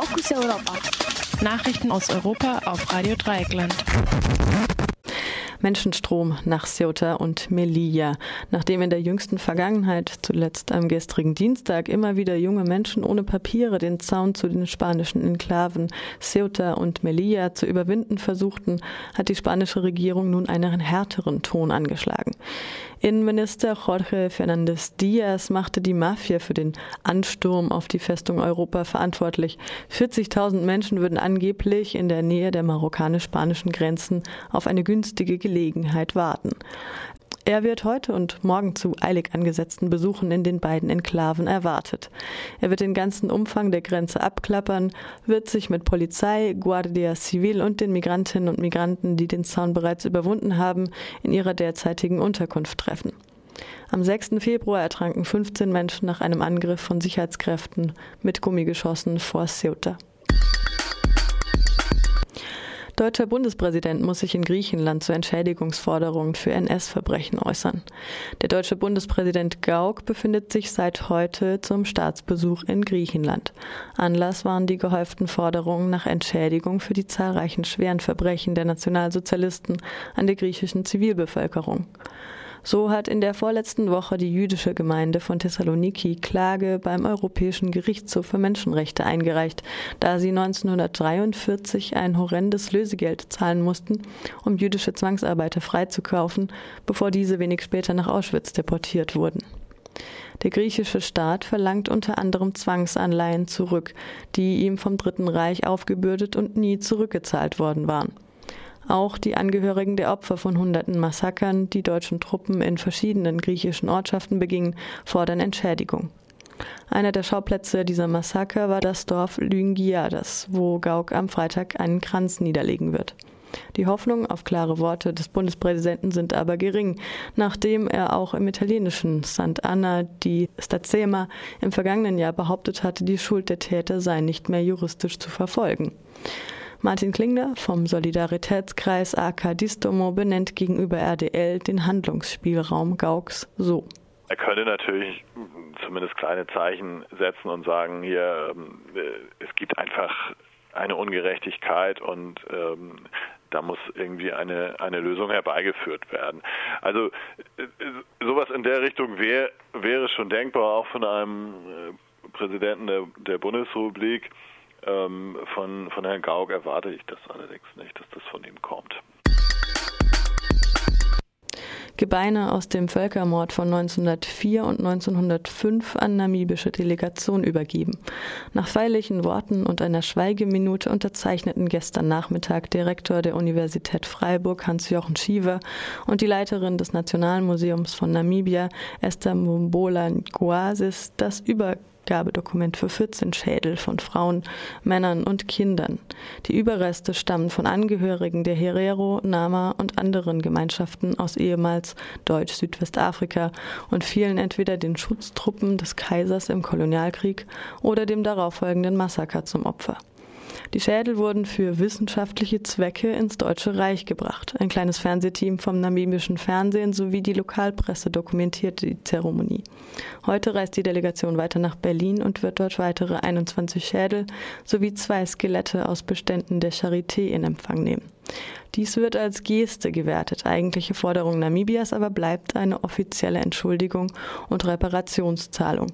Fokus Europa. Nachrichten aus Europa auf Radio Dreieckland. Menschenstrom nach Ceuta und Melilla. Nachdem in der jüngsten Vergangenheit, zuletzt am gestrigen Dienstag, immer wieder junge Menschen ohne Papiere den Zaun zu den spanischen Enklaven Ceuta und Melilla zu überwinden versuchten, hat die spanische Regierung nun einen härteren Ton angeschlagen. Innenminister Jorge Fernandez Diaz machte die Mafia für den Ansturm auf die Festung Europa verantwortlich. 40.000 Menschen würden angeblich in der Nähe der marokkanisch-spanischen Grenzen auf eine günstige Gelegenheit warten. Er wird heute und morgen zu eilig angesetzten Besuchen in den beiden Enklaven erwartet. Er wird den ganzen Umfang der Grenze abklappern, wird sich mit Polizei, Guardia Civil und den Migrantinnen und Migranten, die den Zaun bereits überwunden haben, in ihrer derzeitigen Unterkunft treffen. Am 6. Februar ertranken 15 Menschen nach einem Angriff von Sicherheitskräften mit Gummigeschossen vor Ceuta. Deutscher Bundespräsident muss sich in Griechenland zu Entschädigungsforderungen für NS-Verbrechen äußern. Der deutsche Bundespräsident Gauck befindet sich seit heute zum Staatsbesuch in Griechenland. Anlass waren die gehäuften Forderungen nach Entschädigung für die zahlreichen schweren Verbrechen der Nationalsozialisten an der griechischen Zivilbevölkerung. So hat in der vorletzten Woche die jüdische Gemeinde von Thessaloniki Klage beim Europäischen Gerichtshof für Menschenrechte eingereicht, da sie 1943 ein horrendes Lösegeld zahlen mussten, um jüdische Zwangsarbeiter freizukaufen, bevor diese wenig später nach Auschwitz deportiert wurden. Der griechische Staat verlangt unter anderem Zwangsanleihen zurück, die ihm vom Dritten Reich aufgebürdet und nie zurückgezahlt worden waren. Auch die Angehörigen der Opfer von hunderten Massakern, die deutschen Truppen in verschiedenen griechischen Ortschaften begingen, fordern Entschädigung. Einer der Schauplätze dieser Massaker war das Dorf Lyngiadas, wo Gauck am Freitag einen Kranz niederlegen wird. Die Hoffnungen auf klare Worte des Bundespräsidenten sind aber gering, nachdem er auch im italienischen Sant'Anna di Stazema im vergangenen Jahr behauptet hatte, die Schuld der Täter sei nicht mehr juristisch zu verfolgen. Martin Klingler vom Solidaritätskreis AK Distomo benennt gegenüber RDL den Handlungsspielraum Gauks so. Er könnte natürlich zumindest kleine Zeichen setzen und sagen, hier, ähm, es gibt einfach eine Ungerechtigkeit und ähm, da muss irgendwie eine, eine Lösung herbeigeführt werden. Also äh, sowas in der Richtung wär, wäre schon denkbar, auch von einem äh, Präsidenten der, der Bundesrepublik. Ähm, von, von Herrn Gauck erwarte ich das allerdings nicht, dass das von ihm kommt. Gebeine aus dem Völkermord von 1904 und 1905 an namibische Delegation übergeben. Nach feierlichen Worten und einer Schweigeminute unterzeichneten gestern Nachmittag der Rektor der Universität Freiburg Hans-Jochen Schiever und die Leiterin des Nationalmuseums von Namibia Esther Mumbola Nguasis das Über Abgabedokument für 14 Schädel von Frauen, Männern und Kindern. Die Überreste stammen von Angehörigen der Herero, Nama und anderen Gemeinschaften aus ehemals Deutsch-Südwestafrika und fielen entweder den Schutztruppen des Kaisers im Kolonialkrieg oder dem darauffolgenden Massaker zum Opfer. Die Schädel wurden für wissenschaftliche Zwecke ins Deutsche Reich gebracht. Ein kleines Fernsehteam vom namibischen Fernsehen sowie die Lokalpresse dokumentierte die Zeremonie. Heute reist die Delegation weiter nach Berlin und wird dort weitere 21 Schädel sowie zwei Skelette aus Beständen der Charité in Empfang nehmen. Dies wird als Geste gewertet. Eigentliche Forderung Namibias aber bleibt eine offizielle Entschuldigung und Reparationszahlung.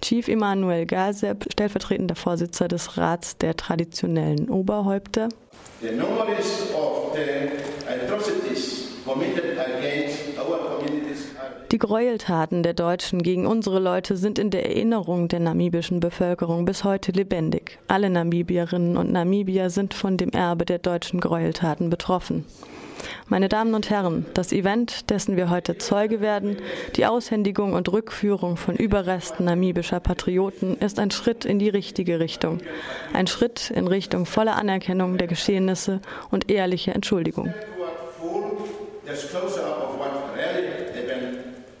Chief Emanuel Gazeb, stellvertretender Vorsitzender des Rats der traditionellen Oberhäupter. The die Gräueltaten der Deutschen gegen unsere Leute sind in der Erinnerung der namibischen Bevölkerung bis heute lebendig. Alle Namibierinnen und Namibier sind von dem Erbe der deutschen Gräueltaten betroffen. Meine Damen und Herren, das Event, dessen wir heute Zeuge werden, die Aushändigung und Rückführung von Überresten namibischer Patrioten, ist ein Schritt in die richtige Richtung. Ein Schritt in Richtung voller Anerkennung der Geschehnisse und ehrlicher Entschuldigung.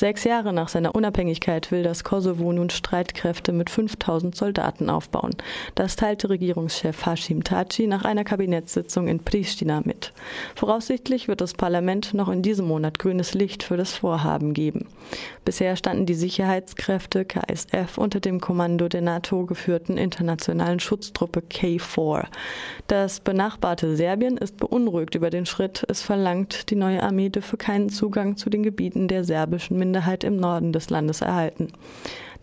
Sechs Jahre nach seiner Unabhängigkeit will das Kosovo nun Streitkräfte mit 5000 Soldaten aufbauen. Das teilte Regierungschef Hashim Taci nach einer Kabinettssitzung in Pristina mit. Voraussichtlich wird das Parlament noch in diesem Monat grünes Licht für das Vorhaben geben. Bisher standen die Sicherheitskräfte KSF unter dem Kommando der NATO geführten internationalen Schutztruppe K4. Das benachbarte Serbien ist beunruhigt über den Schritt. Es verlangt, die neue Armee dürfe keinen Zugang zu den Gebieten der serbischen Minderheit im Norden des Landes erhalten.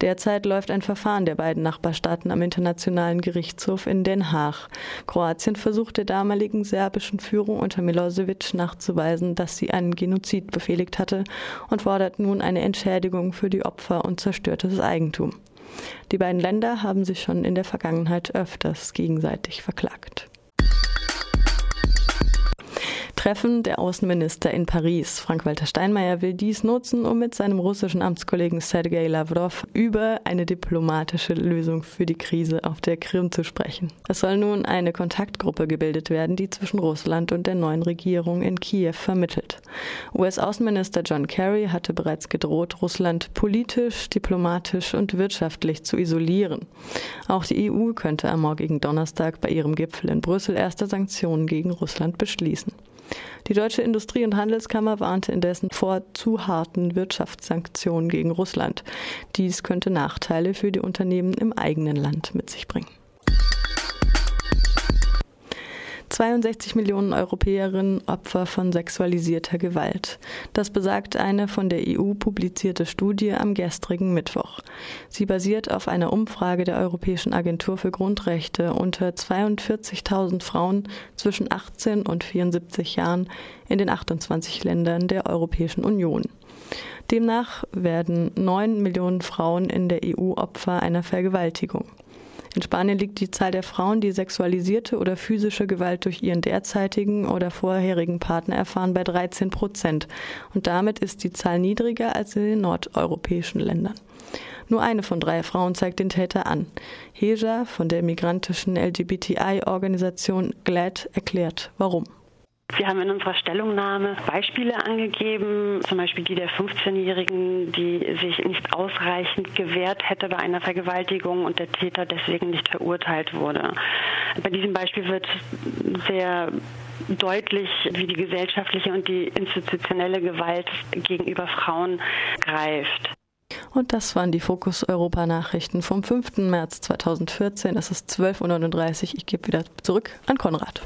Derzeit läuft ein Verfahren der beiden Nachbarstaaten am Internationalen Gerichtshof in Den Haag. Kroatien versucht der damaligen serbischen Führung unter Milosevic nachzuweisen, dass sie einen Genozid befehligt hatte und fordert nun eine Entschädigung für die Opfer und zerstörtes Eigentum. Die beiden Länder haben sich schon in der Vergangenheit öfters gegenseitig verklagt. Treffen der Außenminister in Paris. Frank-Walter Steinmeier will dies nutzen, um mit seinem russischen Amtskollegen Sergei Lavrov über eine diplomatische Lösung für die Krise auf der Krim zu sprechen. Es soll nun eine Kontaktgruppe gebildet werden, die zwischen Russland und der neuen Regierung in Kiew vermittelt. US-Außenminister John Kerry hatte bereits gedroht, Russland politisch, diplomatisch und wirtschaftlich zu isolieren. Auch die EU könnte am morgigen Donnerstag bei ihrem Gipfel in Brüssel erste Sanktionen gegen Russland beschließen. Die Deutsche Industrie- und Handelskammer warnte indessen vor zu harten Wirtschaftssanktionen gegen Russland. Dies könnte Nachteile für die Unternehmen im eigenen Land mit sich bringen. 62 Millionen Europäerinnen Opfer von sexualisierter Gewalt. Das besagt eine von der EU publizierte Studie am gestrigen Mittwoch. Sie basiert auf einer Umfrage der Europäischen Agentur für Grundrechte unter 42.000 Frauen zwischen 18 und 74 Jahren in den 28 Ländern der Europäischen Union. Demnach werden 9 Millionen Frauen in der EU Opfer einer Vergewaltigung. In Spanien liegt die Zahl der Frauen, die sexualisierte oder physische Gewalt durch ihren derzeitigen oder vorherigen Partner erfahren, bei 13 Prozent. Und damit ist die Zahl niedriger als in den nordeuropäischen Ländern. Nur eine von drei Frauen zeigt den Täter an. Heja von der migrantischen LGBTI-Organisation GLAD erklärt, warum. Wir haben in unserer Stellungnahme Beispiele angegeben, zum Beispiel die der 15-Jährigen, die sich nicht ausreichend gewehrt hätte bei einer Vergewaltigung und der Täter deswegen nicht verurteilt wurde. Bei diesem Beispiel wird sehr deutlich, wie die gesellschaftliche und die institutionelle Gewalt gegenüber Frauen greift. Und das waren die Fokus Europa Nachrichten vom 5. März 2014. Es ist 12.39 Uhr. Ich gebe wieder zurück an Konrad.